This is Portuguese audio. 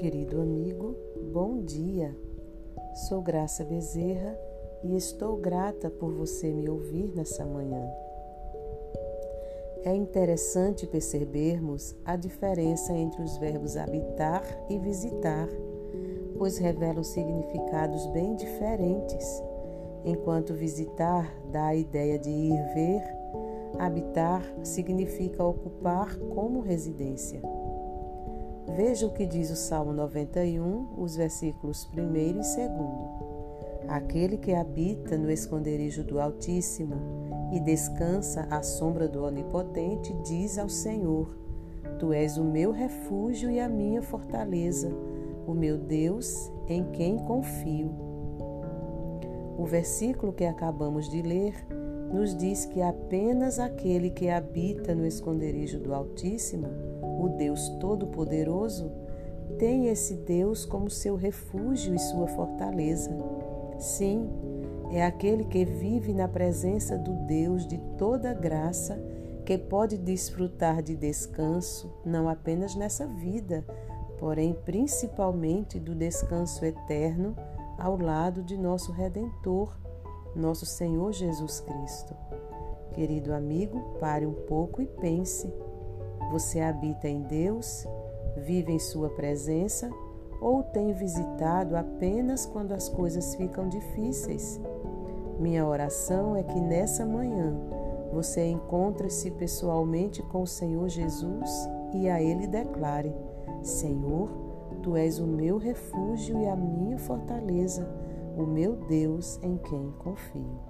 querido amigo, bom dia. Sou Graça Bezerra e estou grata por você me ouvir nessa manhã. É interessante percebermos a diferença entre os verbos habitar e visitar, pois revelam significados bem diferentes. Enquanto visitar dá a ideia de ir ver, habitar significa ocupar como residência. Veja o que diz o Salmo 91, os versículos 1 e 2. Aquele que habita no esconderijo do Altíssimo e descansa à sombra do Onipotente diz ao Senhor: Tu és o meu refúgio e a minha fortaleza, o meu Deus em quem confio. O versículo que acabamos de ler nos diz que apenas aquele que habita no esconderijo do Altíssimo, o Deus Todo-Poderoso, tem esse Deus como seu refúgio e sua fortaleza. Sim, é aquele que vive na presença do Deus de toda graça, que pode desfrutar de descanso, não apenas nessa vida, porém principalmente do descanso eterno ao lado de nosso Redentor nosso Senhor Jesus Cristo. Querido amigo, pare um pouco e pense: você habita em Deus, vive em Sua presença ou tem visitado apenas quando as coisas ficam difíceis? Minha oração é que nessa manhã você encontre-se pessoalmente com o Senhor Jesus e a Ele declare: Senhor, Tu és o meu refúgio e a minha fortaleza o meu Deus em quem confio.